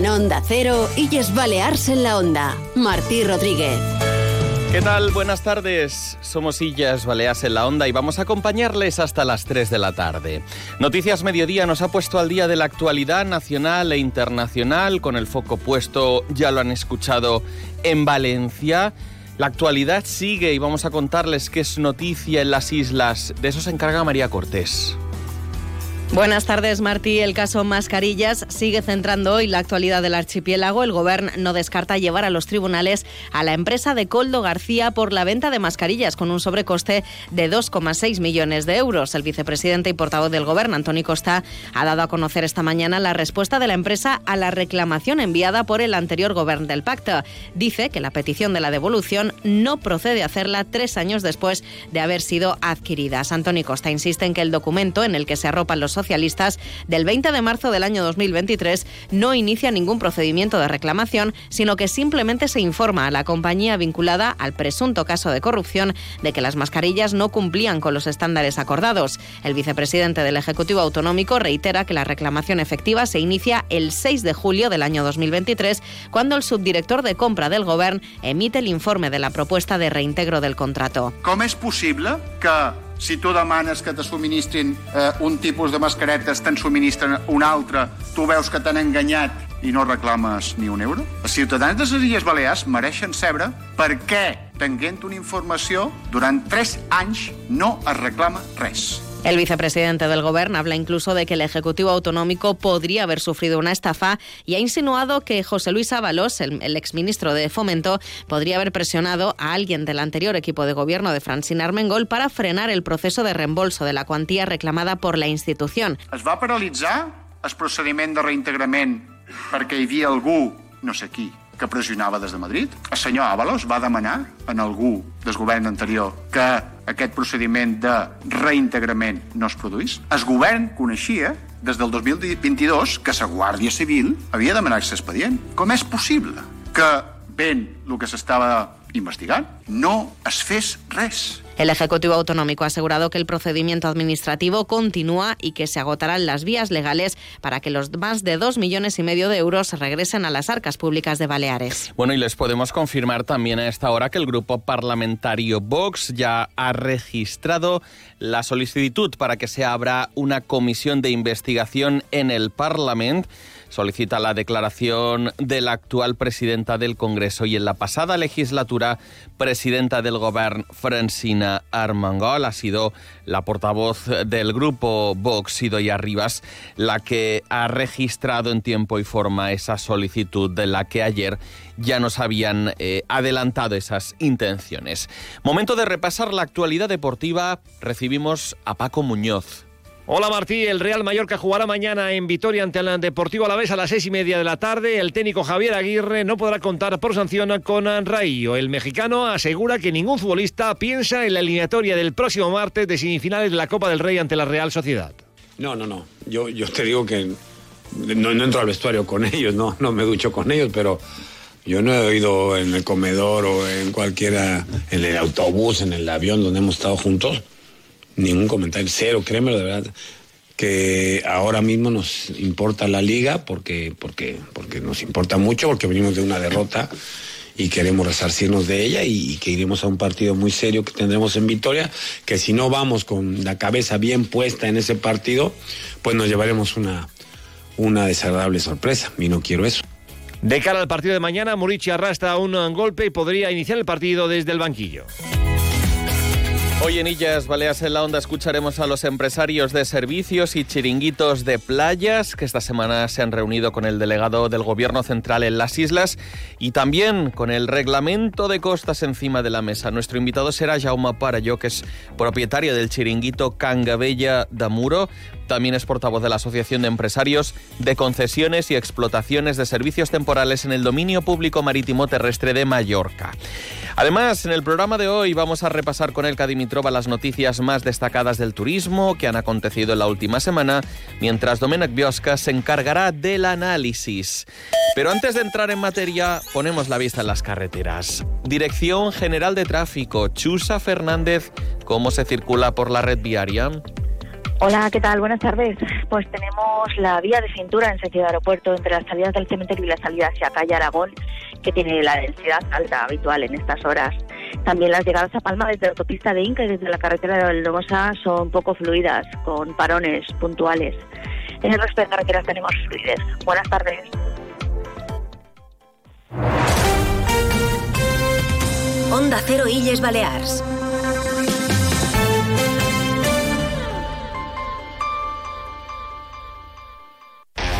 En Onda Cero, Illes Balears en la Onda. Martí Rodríguez. ¿Qué tal? Buenas tardes. Somos Illas Baleas en la Onda y vamos a acompañarles hasta las 3 de la tarde. Noticias Mediodía nos ha puesto al día de la actualidad nacional e internacional con el foco puesto, ya lo han escuchado, en Valencia. La actualidad sigue y vamos a contarles qué es noticia en las islas. De eso se encarga María Cortés. Buenas tardes, Martí. El caso Mascarillas sigue centrando hoy la actualidad del archipiélago. El Gobierno no descarta llevar a los tribunales a la empresa de Coldo García por la venta de mascarillas con un sobrecoste de 2,6 millones de euros. El vicepresidente y portavoz del Gobierno, Antoni Costa, ha dado a conocer esta mañana la respuesta de la empresa a la reclamación enviada por el anterior Gobierno del Pacto. Dice que la petición de la devolución no procede a hacerla tres años después de haber sido adquiridas. Antoni Costa insiste en que el documento en el que se arropan los socialistas del 20 de marzo del año 2023 no inicia ningún procedimiento de reclamación, sino que simplemente se informa a la compañía vinculada al presunto caso de corrupción de que las mascarillas no cumplían con los estándares acordados. El vicepresidente del Ejecutivo Autonómico reitera que la reclamación efectiva se inicia el 6 de julio del año 2023, cuando el subdirector de compra del Gobierno emite el informe de la propuesta de reintegro del contrato. ¿Cómo es posible que si tu demanes que te subministrin eh, un tipus de mascaretes, te'n subministren un altre, tu veus que t'han enganyat i no reclames ni un euro? Els ciutadans de les Illes Balears mereixen saber per què, tenint una informació, durant tres anys no es reclama res. El vicepresidente del Gobierno habla incluso de que el Ejecutivo Autonómico podría haber sufrido una estafa y ha insinuado que José Luis Ábalos, el, el exministro de Fomento, podría haber presionado a alguien del anterior equipo de gobierno de Francina Armengol para frenar el proceso de reembolso de la cuantía reclamada por la institución. Es va paralitzar el procediment de reintegrament perquè hi no sé qui, que pressionava des de Madrid. El senyor Ábalos va demanar en algú del govern anterior que aquest procediment de reintegrament no es produís. El govern coneixia des del 2022 que la Guàrdia Civil havia demanat l'expedient. Com és possible que, ben el que s'estava investigant, no es fes res? El Ejecutivo Autonómico ha asegurado que el procedimiento administrativo continúa y que se agotarán las vías legales para que los más de dos millones y medio de euros regresen a las arcas públicas de Baleares. Bueno, y les podemos confirmar también a esta hora que el grupo parlamentario Vox ya ha registrado la solicitud para que se abra una comisión de investigación en el Parlamento solicita la declaración de la actual presidenta del Congreso y en la pasada legislatura presidenta del Gobierno, Francina Armengol, ha sido la portavoz del grupo Vox, Idoia Rivas, la que ha registrado en tiempo y forma esa solicitud de la que ayer ya nos habían eh, adelantado esas intenciones. Momento de repasar la actualidad deportiva. Recibimos a Paco Muñoz. Hola Martí, el Real Mallorca jugará mañana en Vitoria ante el Deportivo Alavés a las seis y media de la tarde. El técnico Javier Aguirre no podrá contar por sanción con Raío. El mexicano asegura que ningún futbolista piensa en la eliminatoria del próximo martes de semifinales de la Copa del Rey ante la Real Sociedad. No, no, no. Yo, yo te digo que no, no entro al vestuario con ellos, no, no me ducho con ellos, pero yo no he oído en el comedor o en cualquiera, en el autobús, en el avión donde hemos estado juntos ningún comentario, cero, créeme de verdad que ahora mismo nos importa la liga porque, porque, porque nos importa mucho, porque venimos de una derrota y queremos resarcirnos de ella y, que iremos a un partido muy serio que tendremos en Vitoria, que si no vamos con la cabeza bien puesta en ese partido, pues nos llevaremos una, una desagradable sorpresa y no quiero eso. De cara al partido de mañana, Murici arrastra un golpe y podría iniciar el partido desde el banquillo. Hoy en Illas Baleas en la Onda escucharemos a los empresarios de servicios y chiringuitos de playas que esta semana se han reunido con el delegado del Gobierno Central en las islas y también con el reglamento de costas encima de la mesa. Nuestro invitado será Jaume Parayó, que es propietario del chiringuito Cangabella de Muro. También es portavoz de la Asociación de Empresarios de Concesiones y Explotaciones de Servicios Temporales en el Dominio Público Marítimo Terrestre de Mallorca. Además, en el programa de hoy vamos a repasar con el Cadimitrova las noticias más destacadas del turismo que han acontecido en la última semana, mientras Domenech Biosca se encargará del análisis. Pero antes de entrar en materia, ponemos la vista en las carreteras. Dirección General de Tráfico, Chusa Fernández, ¿cómo se circula por la red viaria? Hola, ¿qué tal? Buenas tardes. Pues tenemos la vía de cintura en sentido aeropuerto entre las salidas del cementerio y la salida hacia calle Aragón, que tiene la densidad alta habitual en estas horas. También las llegadas a Palma desde la autopista de Inca y desde la carretera de Valdomosa son poco fluidas, con parones puntuales. En el resto de carreteras tenemos fluidez. Buenas tardes. Onda Cero Illes Balears.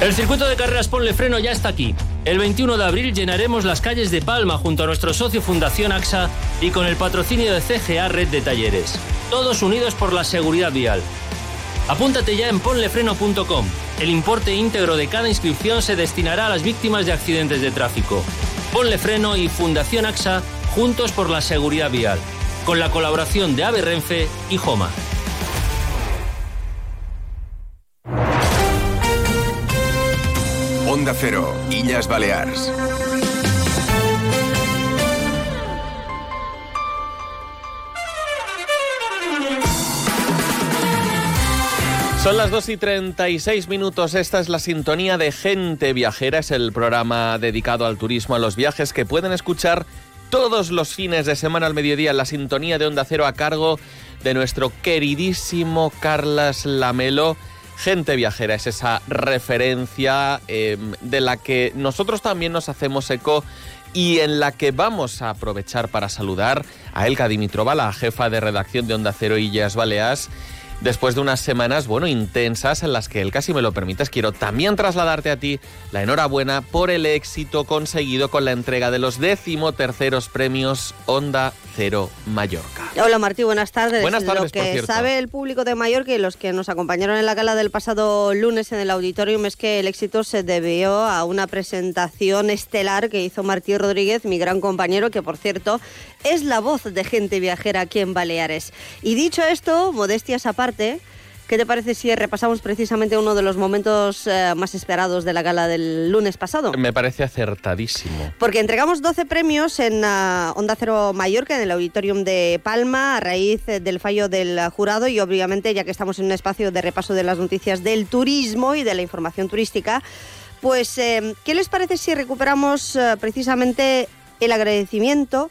El circuito de carreras Ponle Freno ya está aquí. El 21 de abril llenaremos las calles de Palma junto a nuestro socio Fundación AXA y con el patrocinio de CGA Red de Talleres. Todos unidos por la seguridad vial. Apúntate ya en ponlefreno.com. El importe íntegro de cada inscripción se destinará a las víctimas de accidentes de tráfico. Ponle Freno y Fundación AXA juntos por la seguridad vial. Con la colaboración de Ave Renfe y Joma. Onda Cero, Illas Balears. Son las 2 y 36 minutos. Esta es la sintonía de Gente Viajera. Es el programa dedicado al turismo, a los viajes que pueden escuchar todos los fines de semana al mediodía en la sintonía de Onda Cero a cargo de nuestro queridísimo Carlas Lamelo. Gente Viajera es esa referencia eh, de la que nosotros también nos hacemos eco y en la que vamos a aprovechar para saludar a Elka Dimitrova, la jefa de redacción de Onda Cero Illas Baleas después de unas semanas, bueno, intensas en las que él casi me lo permites, quiero también trasladarte a ti la enhorabuena por el éxito conseguido con la entrega de los décimo terceros premios Onda Cero Mallorca. Hola Martí, buenas tardes. Buenas tardes, Lo que por sabe el público de Mallorca y los que nos acompañaron en la gala del pasado lunes en el auditorium es que el éxito se debió a una presentación estelar que hizo Martí Rodríguez, mi gran compañero, que por cierto es la voz de gente viajera aquí en Baleares. Y dicho esto, modestias aparte, ¿qué te parece si repasamos precisamente uno de los momentos eh, más esperados de la gala del lunes pasado? Me parece acertadísimo. Porque entregamos 12 premios en ah, Onda Cero Mallorca, en el Auditorium de Palma, a raíz eh, del fallo del jurado y obviamente, ya que estamos en un espacio de repaso de las noticias del turismo y de la información turística, pues, eh, ¿qué les parece si recuperamos eh, precisamente el agradecimiento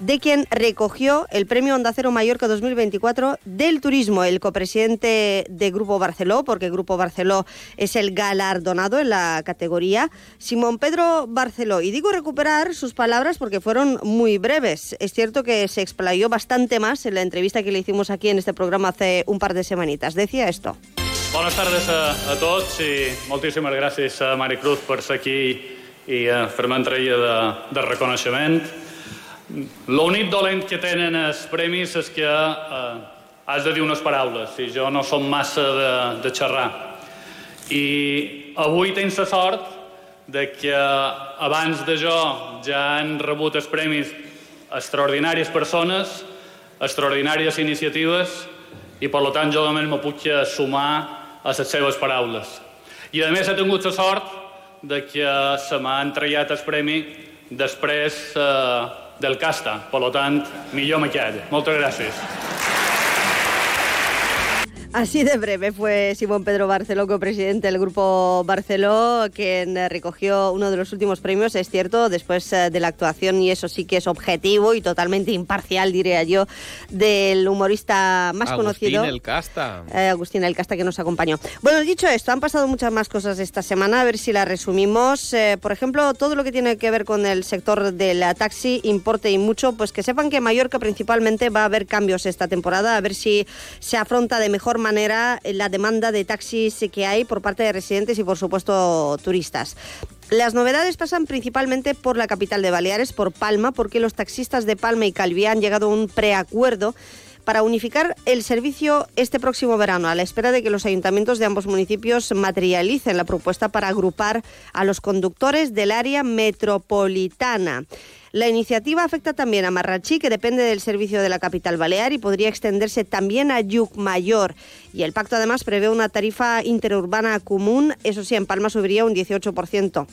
de quien recogió el premio Onda Cero Mallorca 2024 del turismo, el copresidente de Grupo Barceló, porque Grupo Barceló es el galardonado en la categoría, Simón Pedro Barceló. Y digo recuperar sus palabras porque fueron muy breves. Es cierto que se explayó bastante más en la entrevista que le hicimos aquí en este programa hace un par de semanitas. Decía esto. Bones tardes a, tots i moltíssimes gràcies a Maricruz per ser aquí i a entrega de, de L'únic dolent que tenen els premis és que eh, has de dir unes paraules i jo no som massa de, de xerrar. I avui tens la sort de que abans de jo ja han rebut els premis extraordinàries persones, extraordinàries iniciatives i per tant jo només me puc sumar a les seves paraules. I a més he tingut la sort de que se m'ha entregat el premi després eh, del casta. Per tant, millor queda. Moltes gràcies. Así de breve fue Simón Pedro Barceló, copresidente del Grupo Barceló, quien eh, recogió uno de los últimos premios, es cierto, después eh, de la actuación, y eso sí que es objetivo y totalmente imparcial, diría yo, del humorista más Agustín conocido. El Casta. Eh, Agustín El Casta que nos acompañó. Bueno, dicho esto, han pasado muchas más cosas esta semana, a ver si las resumimos. Eh, por ejemplo, todo lo que tiene que ver con el sector del taxi, importe y mucho, pues que sepan que Mallorca principalmente va a haber cambios esta temporada, a ver si se afronta de mejor manera la demanda de taxis que hay por parte de residentes y, por supuesto, turistas. Las novedades pasan principalmente por la capital de Baleares, por Palma, porque los taxistas de Palma y Calviá han llegado a un preacuerdo para unificar el servicio este próximo verano, a la espera de que los ayuntamientos de ambos municipios materialicen la propuesta para agrupar a los conductores del área metropolitana. La iniciativa afecta también a Marrachí, que depende del servicio de la capital balear y podría extenderse también a Yucmayor. Y el pacto además prevé una tarifa interurbana común, eso sí, en Palma subiría un 18%.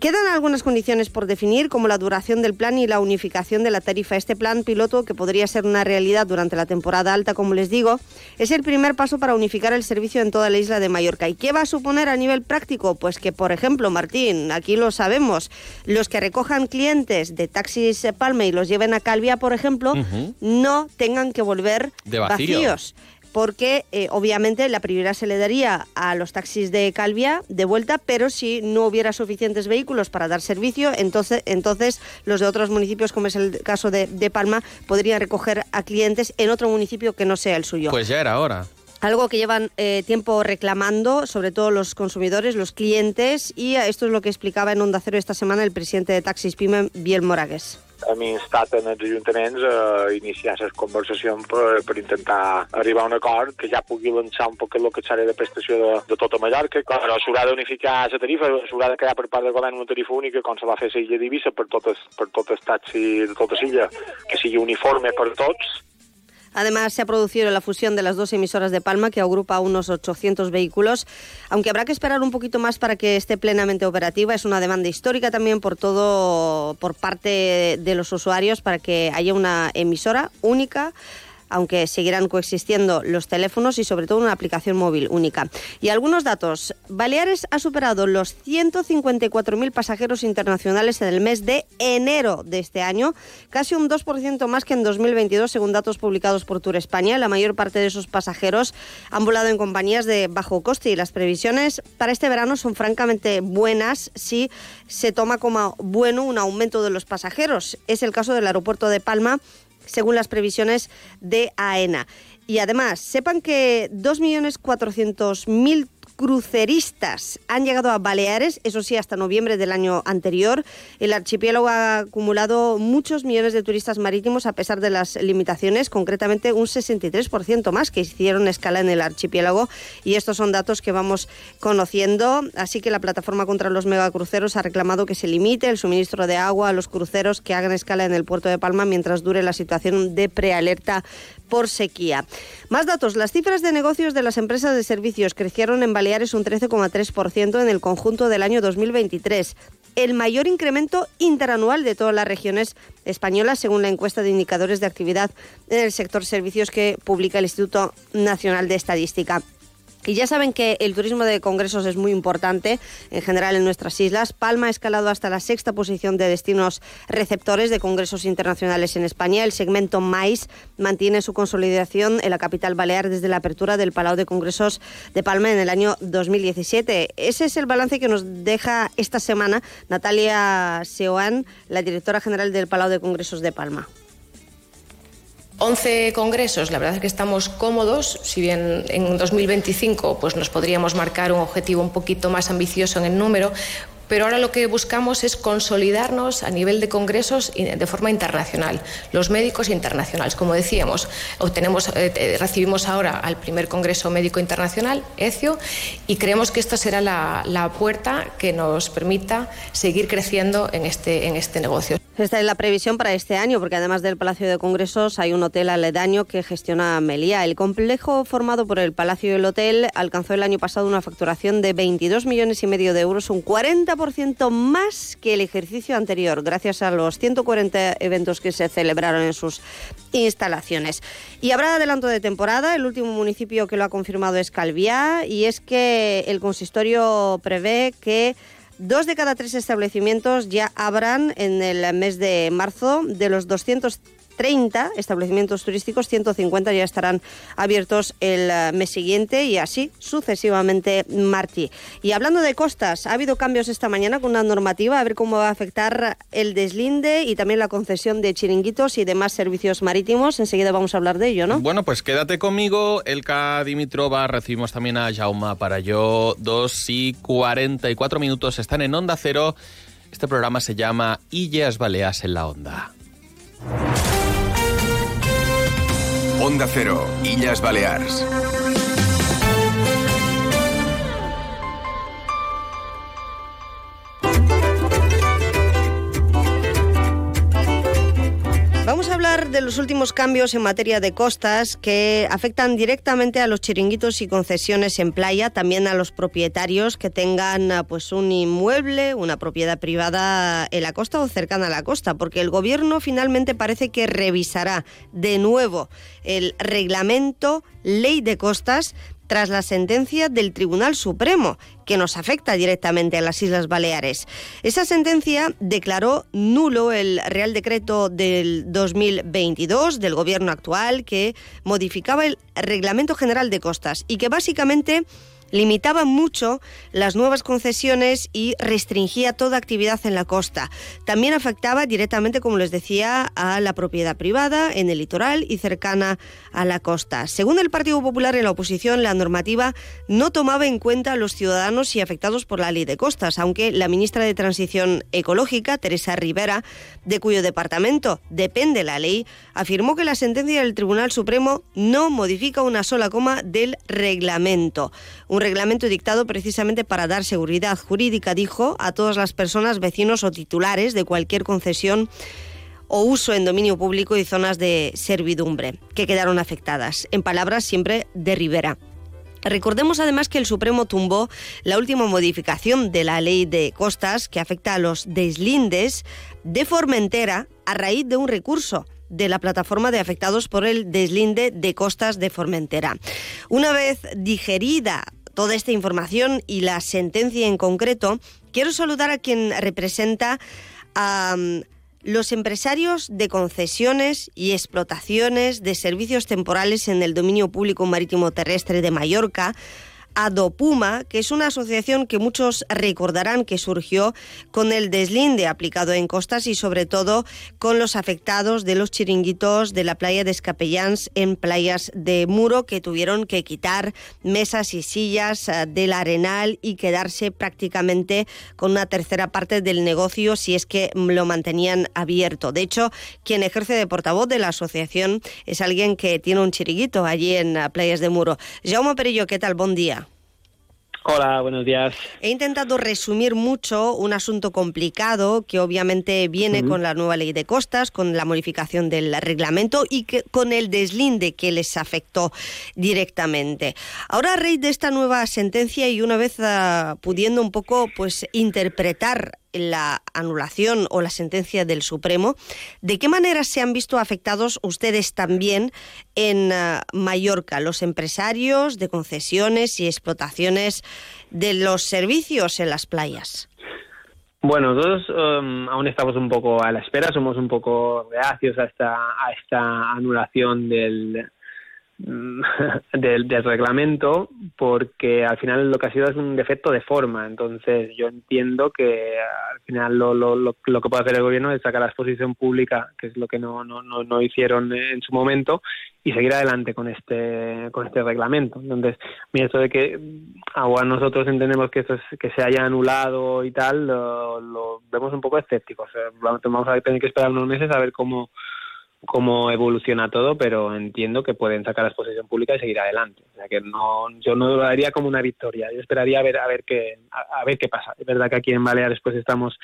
Quedan algunas condiciones por definir, como la duración del plan y la unificación de la tarifa. Este plan piloto, que podría ser una realidad durante la temporada alta, como les digo, es el primer paso para unificar el servicio en toda la isla de Mallorca. ¿Y qué va a suponer a nivel práctico? Pues que, por ejemplo, Martín, aquí lo sabemos, los que recojan clientes de taxis Palma y los lleven a Calvia, por ejemplo, no tengan que volver De vacío. vacíos porque eh, obviamente la prioridad se le daría a los taxis de Calvia de vuelta, pero si no hubiera suficientes vehículos para dar servicio, entonces, entonces los de otros municipios, como es el caso de, de Palma, podrían recoger a clientes en otro municipio que no sea el suyo. Pues ya era hora. Algo que llevan eh, tiempo reclamando, sobre todo los consumidores, los clientes, y esto es lo que explicaba en Onda Cero esta semana el presidente de Taxis Pime, Biel Moragues. Hem instat en els ajuntaments a iniciar les conversacions per, per intentar arribar a un acord que ja pugui lançar un poc el que serà de prestació de, de tota Mallorca. Però s'haurà d'unificar la tarifa, s'haurà de crear per part del govern una tarifa única com se va fer a l'illa d'Ibissa per totes, per totes taxis de tota l'illa, que sigui uniforme per tots Además, se ha producido la fusión de las dos emisoras de Palma, que agrupa unos 800 vehículos, aunque habrá que esperar un poquito más para que esté plenamente operativa. Es una demanda histórica también por todo, por parte de los usuarios, para que haya una emisora única aunque seguirán coexistiendo los teléfonos y sobre todo una aplicación móvil única. Y algunos datos. Baleares ha superado los 154.000 pasajeros internacionales en el mes de enero de este año, casi un 2% más que en 2022 según datos publicados por Tour España. La mayor parte de esos pasajeros han volado en compañías de bajo coste y las previsiones para este verano son francamente buenas si se toma como bueno un aumento de los pasajeros. Es el caso del aeropuerto de Palma según las previsiones de AENA. Y además, sepan que 2.400.000 cruceristas han llegado a Baleares, eso sí, hasta noviembre del año anterior. El archipiélago ha acumulado muchos millones de turistas marítimos a pesar de las limitaciones, concretamente un 63% más que hicieron escala en el archipiélago. Y estos son datos que vamos conociendo. Así que la plataforma contra los megacruceros ha reclamado que se limite el suministro de agua a los cruceros que hagan escala en el puerto de Palma mientras dure la situación de prealerta por sequía. Más datos. Las cifras de negocios de las empresas de servicios crecieron en Baleares un 13,3% en el conjunto del año 2023 el mayor incremento interanual de todas las regiones españolas, según la encuesta de indicadores de actividad en el sector servicios que publica el Instituto Nacional de Estadística. Y ya saben que el turismo de congresos es muy importante en general en nuestras islas. Palma ha escalado hasta la sexta posición de destinos receptores de congresos internacionales en España. El segmento MAIS mantiene su consolidación en la capital balear desde la apertura del Palau de Congresos de Palma en el año 2017. Ese es el balance que nos deja esta semana Natalia Seoan, la directora general del Palau de Congresos de Palma. 11 congresos, la verdad es que estamos cómodos, si bien en 2025 pues nos podríamos marcar un objetivo un poquito más ambicioso en el número, pero ahora lo que buscamos es consolidarnos a nivel de congresos de forma internacional, los médicos internacionales. Como decíamos, obtenemos, eh, recibimos ahora al primer Congreso Médico Internacional, ECIO, y creemos que esta será la, la puerta que nos permita seguir creciendo en este, en este negocio. Esta es la previsión para este año, porque además del Palacio de Congresos hay un hotel aledaño que gestiona Meliá. El complejo formado por el Palacio y el hotel alcanzó el año pasado una facturación de 22 millones y medio de euros, un 40% más que el ejercicio anterior, gracias a los 140 eventos que se celebraron en sus instalaciones. Y habrá adelanto de temporada. El último municipio que lo ha confirmado es Calviá, y es que el consistorio prevé que Dos de cada tres establecimientos ya abran en el mes de marzo. De los 230 establecimientos turísticos, 150 ya estarán abiertos el eh, mes siguiente y así sucesivamente, Martí. Y hablando de costas, ha habido cambios esta mañana con una normativa, a ver cómo va a afectar el deslinde y también la concesión de chiringuitos y demás servicios marítimos. Enseguida vamos a hablar de ello, ¿no? Bueno, pues quédate conmigo, Elka Dimitrova. Recibimos también a Jauma para yo. 2 y 44 minutos están en Onda Cero. Este programa se llama Illes Baleas en la Onda. Onda Cero, Illas Balears. De los últimos cambios en materia de costas que afectan directamente a los chiringuitos y concesiones en playa, también a los propietarios que tengan ah, pues un inmueble, una propiedad privada en la costa o cercana a la costa, porque el gobierno finalmente parece que revisará de nuevo el reglamento Ley de Costas tras la sentencia del Tribunal Supremo, que nos afecta directamente a las Islas Baleares. Esa sentencia declaró nulo el Real Decreto del 2022 del Gobierno actual que modificaba el Reglamento General de Costas y que básicamente limitaba mucho las nuevas concesiones y restringía toda actividad en la costa. También afectaba directamente, como les decía, a la propiedad privada en el litoral y cercana a la costa. Según el Partido Popular en la oposición, la normativa no tomaba en cuenta a los ciudadanos y afectados por la ley de costas, aunque la ministra de Transición Ecológica, Teresa Rivera, de cuyo departamento depende la ley, afirmó que la sentencia del Tribunal Supremo no modifica una sola coma del reglamento un reglamento dictado precisamente para dar seguridad jurídica, dijo, a todas las personas, vecinos o titulares de cualquier concesión o uso en dominio público y zonas de servidumbre que quedaron afectadas. En palabras siempre de Rivera. Recordemos además que el Supremo tumbó la última modificación de la ley de costas que afecta a los deslindes de Formentera a raíz de un recurso de la plataforma de afectados por el deslinde de costas de Formentera. Una vez digerida toda esta información y la sentencia en concreto, quiero saludar a quien representa a mm, los empresarios de concesiones y explotaciones de servicios temporales en el dominio público marítimo terrestre de Mallorca, Adopuma, que es una asociación que muchos recordarán que surgió con el deslinde aplicado en costas y sobre todo con los afectados de los chiringuitos de la playa de Escapellans en playas de Muro que tuvieron que quitar mesas y sillas eh, del arenal y quedarse prácticamente con una tercera parte del negocio si es que lo mantenían abierto. De hecho, quien ejerce de portavoz de la asociación es alguien que tiene un chiringuito allí en eh, playas de Muro. Jaume Perillo, ¿qué tal? Buen día. Hola, buenos días. He intentado resumir mucho un asunto complicado que obviamente viene con la nueva ley de costas, con la modificación del reglamento y que, con el deslinde que les afectó directamente. Ahora, a raíz de esta nueva sentencia y una vez uh, pudiendo un poco pues interpretar la anulación o la sentencia del Supremo, ¿de qué manera se han visto afectados ustedes también en uh, Mallorca, los empresarios de concesiones y explotaciones de los servicios en las playas? Bueno, nosotros um, aún estamos un poco a la espera, somos un poco reacios a esta, a esta anulación del, Mm, del, reglamento porque al final lo que ha sido es un defecto de forma. Entonces yo entiendo que al final lo, lo, lo, lo, que puede hacer el gobierno es sacar la exposición pública, que es lo que no, no, no, no hicieron en su momento, y seguir adelante con este con este reglamento. Entonces, mira, esto de que ahora nosotros entendemos que esto que se haya anulado y tal, lo, vemos un poco escépticos. vamos a tener que esperar unos meses a ver cómo cómo evoluciona todo, pero entiendo que pueden sacar la exposición pública y seguir adelante. O sea que no, yo no lo daría como una victoria. Yo esperaría a ver a ver qué a, ver qué pasa. Es verdad que aquí en Baleares pues estamos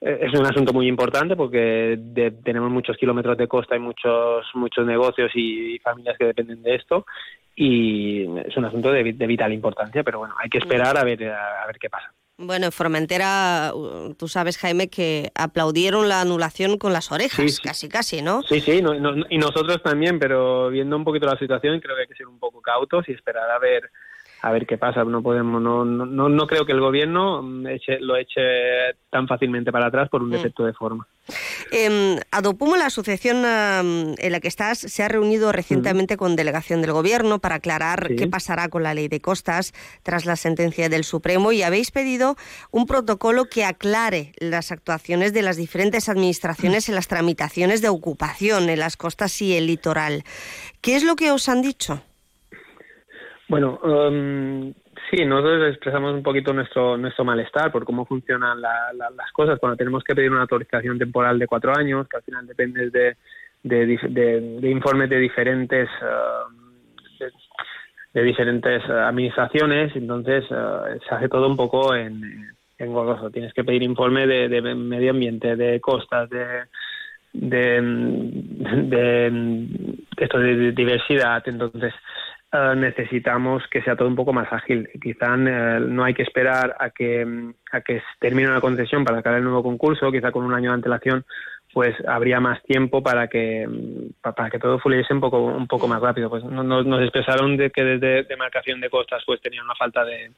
eh, es un asunto muy importante porque tenemos muchos kilómetros de costa y muchos muchos negocios y, familias que dependen de esto y es un asunto de, de vital importancia, pero bueno, hay que esperar a ver a ver qué pasa. Bueno, en Formentera, tú sabes, Jaime, que aplaudieron la anulación con las orejas, casi, casi, ¿no? Sí, sí, y nosotros también, pero viendo un poquito la situación, creo que hay que ser un poco cautos y esperar a ver a ver qué pasa. No podemos, no, no, no creo que el gobierno lo eche tan fácilmente para atrás por un mm. defecto de forma. Eh, Adopumo, la asociación en la que estás, se ha reunido recientemente con delegación del gobierno para aclarar qué pasará con la ley de costas tras la sentencia del Supremo y habéis pedido un protocolo que aclare las actuaciones de las diferentes administraciones en las tramitaciones de ocupación en las costas y el litoral. ¿Qué es lo que os han dicho? Bueno, um, sí, nosotros expresamos un poquito nuestro nuestro malestar por cómo funcionan las cosas cuando tenemos que pedir una autorización temporal de cuatro años, que al final depende de, de, informes de diferentes um, de, diferentes uh, administraciones, entonces uh, se hace todo un poco en Tienes que pedir informe de, medio ambiente, de costas, de de, de, esto de diversidad. Entonces, eh, necesitamos que sea todo un poco más ágil. Quizá eh, no hay que esperar a que, a que termine una concesión para sacar el nuevo concurso, quizá con un año de antelación pues habría más tiempo para que para que todo fluyese un poco un poco más rápido. Pues nos, nos expresaron de que desde demarcación de costas pues tenían una falta de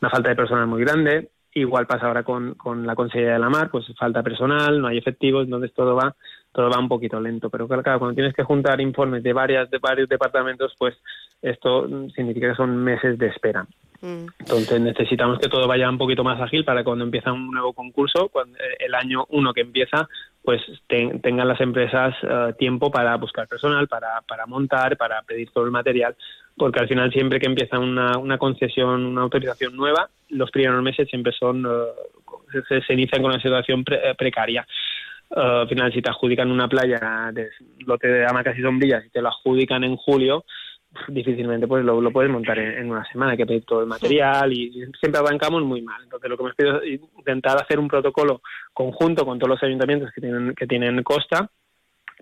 una falta de personal muy grande igual pasa ahora con, con la Consejería de la Mar pues falta personal no hay efectivos entonces todo va todo va un poquito lento pero claro cuando tienes que juntar informes de varias de varios departamentos pues esto significa que son meses de espera. Mm. Entonces necesitamos que todo vaya un poquito más ágil para cuando empieza un nuevo concurso, cuando eh, el año uno que empieza, pues tengan las empresas eh, tiempo para buscar personal, para, para montar, para pedir todo el material, porque al final siempre que empieza una, una concesión, una autorización nueva, los primeros meses siempre son eh, se, inician con una situación precaria. al final, si te adjudican una playa de lote de hamacas y sombrillas y te lo adjudican en julio, difícilmente pues lo, lo puedes montar en, una semana, hay que pedir todo el material y siempre arrancamos muy mal. Entonces lo que me pido es intentar hacer un protocolo conjunto con todos los ayuntamientos que tienen, que tienen costa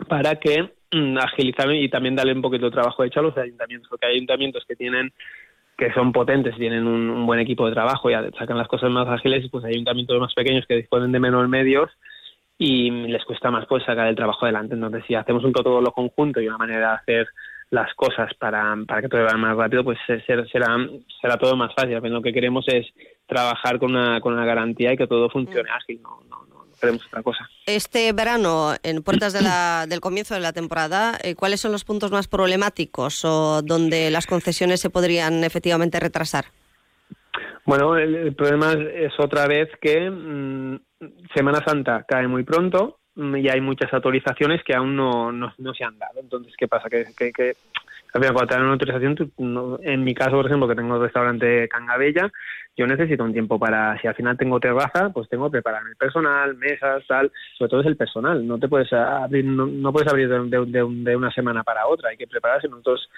para que mm, agilizar y también darle un poquito de trabajo hecho a los ayuntamientos, porque hay ayuntamientos que tienen que son potentes, tienen un, buen equipo de trabajo y sacan las cosas más ágiles y pues hay ayuntamientos más pequeños que disponen de menos medios y les cuesta más pues sacar el trabajo adelante. Entonces si hacemos un protocolo conjunto y una manera de hacer las cosas para, para que todo vaya más rápido, pues será, será todo más fácil. Lo que queremos es trabajar con una, con una garantía y que todo funcione ágil, no, no, no queremos otra cosa. Este verano, en puertas de la, del comienzo de la temporada, eh, ¿cuáles son los puntos más problemáticos o donde las concesiones se podrían efectivamente retrasar? Bueno, el, problema es, otra vez que mm, Semana Santa cae muy pronto, Mm, y hay muchas autorizaciones que aún no, no, se han dado. Entonces, ¿qué pasa? Que, que, que cuando te dan una autorización, en mi caso, por ejemplo, que tengo el restaurante Cangabella, yo necesito un tiempo para, si al final tengo terraza, pues tengo que preparar el personal, mesas, tal, sobre todo es el personal, no te puedes abrir, no, puedes abrir de, de, una semana para otra, hay que prepararse. Nosotros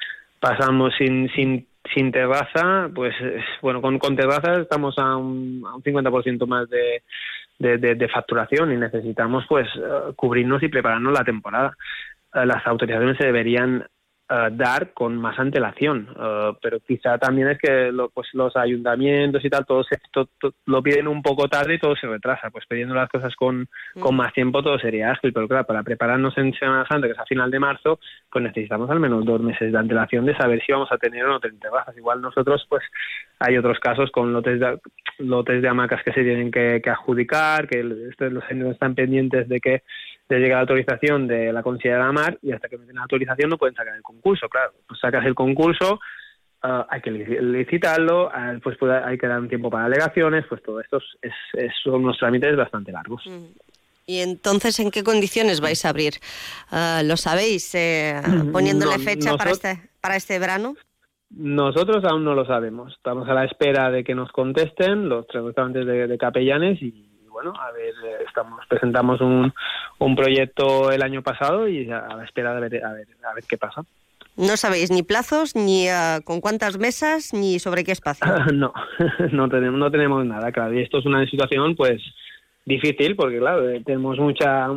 pasamos sin, sin, sin terraza, pues bueno, con, con terraza estamos a un, a un 50% más de, de, de, facturación y necesitamos pues eh, cubrirnos y prepararnos la temporada. Eh, las autorizaciones se deberían eh, dar con más antelación, pero quizá también es que pues los ayuntamientos y tal, todo, se, lo piden un poco tarde y todo se retrasa, pues pidiendo las cosas con, con más tiempo todo sería ágil, pero claro, para prepararnos en Semana Santa, que es a final de marzo, pues necesitamos al menos dos meses de antelación de saber si vamos a tener o no tener terrazas. Igual nosotros, pues hay otros casos con lotes de, lotes de hamacas que se tienen que, adjudicar, que los años están pendientes de que de llegue la autorización de la Consejería de la Mar y hasta que tienen la autorización no pueden sacar el concurso. Claro, pues sacas el concurso, ah, hay que licitarlo, ah, pues hay que dar un tiempo para alegaciones, pues todo esto es, son unos trámites bastante largos. Mm. ¿Y entonces en qué condiciones vais a abrir? Ah, ¿Lo sabéis? Eh, ¿Poniéndole fecha para, este, para este verano? Nosotros aún no lo sabemos. Estamos a la espera de que nos contesten los tres restaurantes de, Capellanes y bueno, a ver, eh, estamos presentamos un, un proyecto el año pasado y a la espera de ver a ver, a ver qué pasa. No sabéis ni plazos, ni ah, con cuántas mesas, ni sobre qué espacio. no, no tenemos, no tenemos nada, claro. Y esto es una situación, pues, difícil porque claro eh, tenemos mucha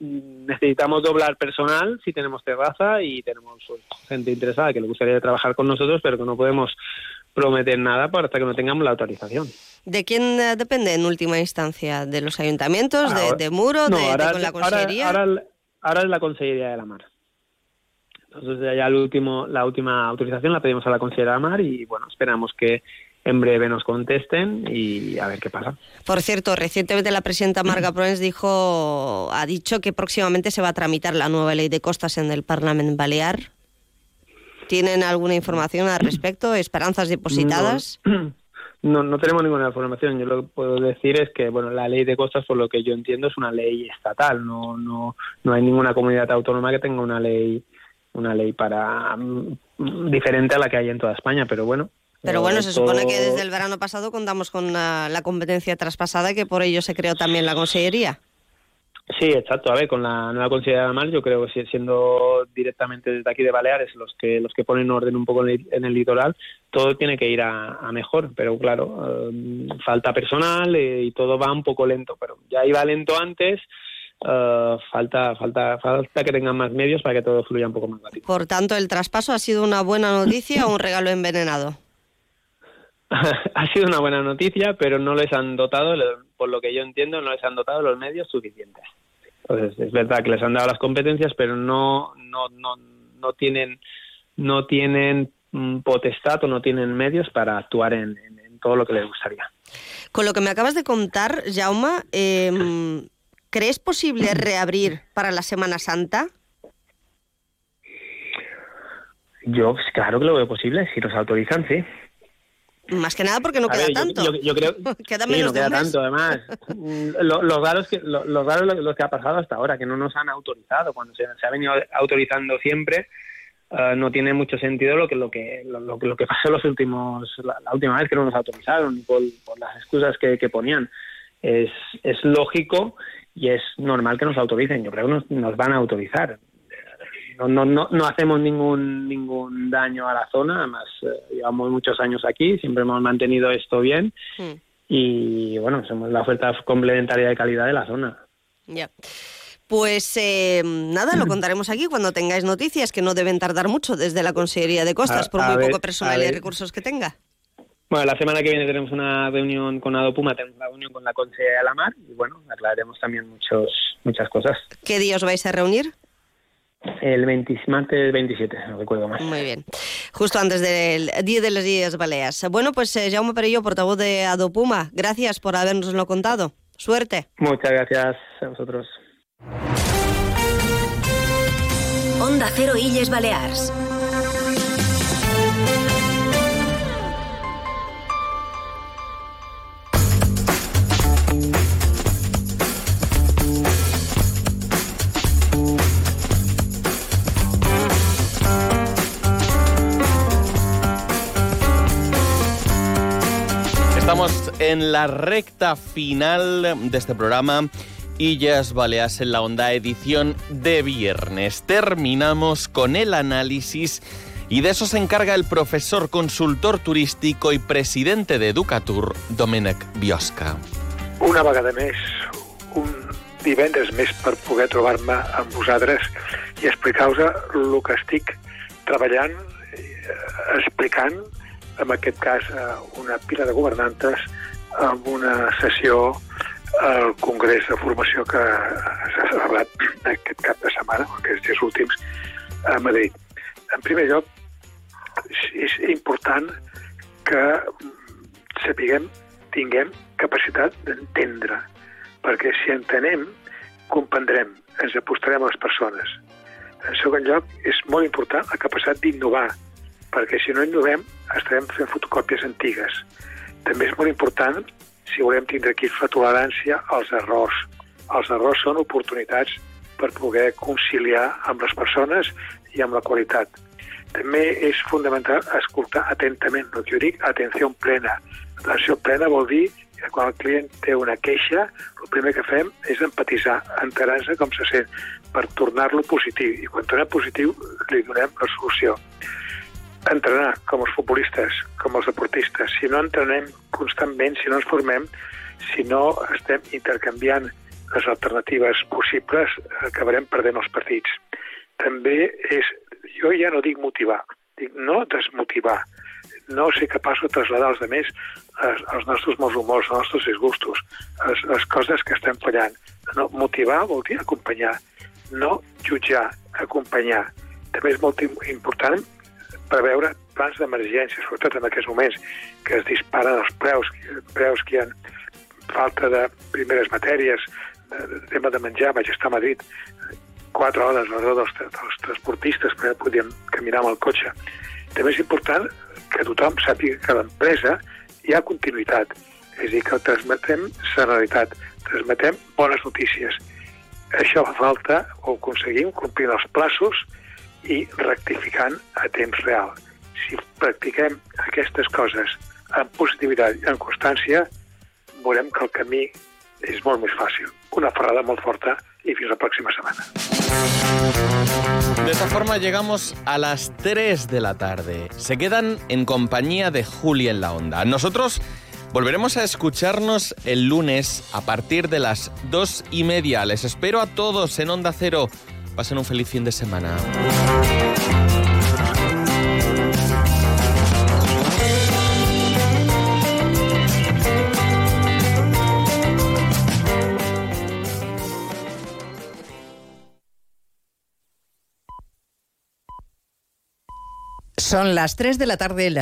necesitamos doblar personal si tenemos terraza y tenemos pues, gente interesada que le gustaría trabajar con nosotros pero que no podemos prometer nada hasta que no tengamos la autorización. De quién eh, depende en última instancia de los ayuntamientos de, muro de, la consejería ahora, es la consejería de la mar. Entonces ya el último la última autorización la pedimos a la consejería de la mar y bueno esperamos que en breve nos contesten y a ver qué pasa. Por cierto, recientemente la presidenta Marga Proens dijo, ha dicho que próximamente se va a tramitar la nueva ley de costas en el Parlamento Balear. ¿Tienen alguna información al respecto? ¿Esperanzas depositadas? No, no tenemos ninguna información. Yo lo que puedo decir es que bueno, la ley de costas, por lo que yo entiendo, es una ley estatal. No, no, no hay ninguna comunidad autónoma que tenga una ley, una ley para mm, diferente a la que hay en toda España. Pero bueno, pero bueno, se supone que desde el verano pasado contamos con la, competencia traspasada y que por ello se creó también la consellería. Sí, exacto. A ver, con la nueva Consellería de Mar, yo creo que siendo directamente desde aquí de Baleares los que los que ponen orden un poco en el, litoral, todo tiene que ir a, mejor. Pero claro, eh, falta personal eh, y todo va un poco lento. Pero ya iba lento antes eh, falta, falta, falta que tengan más medios para que todo fluya un poco más rápido. Por tanto, ¿el traspaso ha sido una buena noticia o un regalo envenenado? ha sido una buena noticia, pero no les han dotado, por lo que yo entiendo, no les han dotado los medios suficientes. Entonces, es verdad que les han dado las competencias, pero no, no, no, no tienen, no tienen mm, potestad o no tienen medios para actuar en, todo lo que les gustaría. Con lo que me acabas de contar, Jauma, eh, ¿crees posible reabrir para la Semana Santa? Yo, claro que lo veo posible, si nos autorizan, sí. Más que nada porque no queda tanto. Yo, creo queda menos no queda tanto, además. lo, lo, raro es que lo, lo raro es lo, que ha pasado hasta ahora, que no nos han autorizado. Cuando se, ha venido autorizando siempre, uh, no tiene mucho sentido lo que lo que lo, lo que pasó los últimos la, última vez que no nos autorizaron por, por las excusas que, que ponían. Es, es lógico y es normal que nos autoricen. Yo creo que nos, nos van a autorizar no, no, no, hacemos ningún, ningún daño a la zona, además eh, llevamos muchos años aquí, siempre hemos mantenido esto bien hmm. y bueno, somos la oferta complementaria de calidad de la zona. Ya. Pues eh, nada, lo contaremos aquí cuando tengáis noticias, que no deben tardar mucho desde la Consejería de Costas, por muy poco personal y recursos que tenga. Bueno, la semana que viene tenemos una reunión con Adopuma, tenemos una reunión con la Consejería de la Mar y bueno, aclararemos también muchos, muchas cosas. ¿Qué día os vais a reunir? El 20, martes 27, no recuerdo más. Muy bien. Justo antes del Día de las Días Baleas. Bueno, pues eh, Jaume Perello, portavoz de Adopuma, gracias por habernoslo contado. Suerte. Muchas gracias a vosotros. Onda Cero Illes Balears. En la recta final de este programa. Illas Baleas en la Onda, edición de viernes. Terminamos con el análisis y de eso se encarga el profesor consultor turístico y presidente de Educatur, Domènec Biosca. Una vegada més, un divendres més per poder trobar-me amb vosaltres i explicar-vos el que estic treballant, eh, explicant en aquest cas una pila de governantes amb una sessió al Congrés de Formació que s'ha celebrat aquest cap de setmana, aquests dies últims, a Madrid. En primer lloc, és important que sapiguem, tinguem capacitat d'entendre, perquè si entenem, comprendrem, ens apostarem a les persones. En segon lloc, és molt important la capacitat d'innovar, perquè si no innovem estarem fent fotocòpies antigues. També és molt important, si volem tindre aquí la tolerància als errors. Els errors són oportunitats per poder conciliar amb les persones i amb la qualitat. També és fundamental escoltar atentament, el que jo dic, atenció plena. Atenció plena vol dir que quan el client té una queixa, el primer que fem és empatitzar, enterar-se com se sent, per tornar-lo positiu. I quan tornem positiu, li donem la solució entrenar com els futbolistes, com els deportistes. Si no entrenem constantment, si no ens formem, si no estem intercanviant les alternatives possibles, acabarem perdent els partits. També és, jo ja no dic motivar, dic no desmotivar, no ser capaç de traslladar als altres els, els nostres mals humors, els nostres disgustos, les, les coses que estem fallant. No, motivar vol dir acompanyar, no jutjar, acompanyar. També és molt important preveure plans d'emergència, sobretot en aquests moments que es disparen els preus, preus que hi ha falta de primeres matèries, de, tema de menjar, vaig estar a Madrid quatre hores a l'hora dels, dels transportistes perquè podíem caminar amb el cotxe. També és important que tothom sàpiga que l'empresa hi ha continuïtat, és a dir, que transmetem serenitat, transmetem bones notícies. Això fa falta, o aconseguim, complir els plaços i rectificant a temps real. Si practiquem aquestes coses amb positivitat i amb constància, veurem que el camí és molt més fàcil. Una ferrada molt forta y fins la próxima semana. De esta forma llegamos a las 3 de la tarde. Se quedan en compañía de Julia en la Onda. Nosotros Volveremos a escucharnos el lunes a partir de las dos y media. Les espero a todos en Onda Cero. Pasen un feliz fin de semana. Son las 3 de la tarde.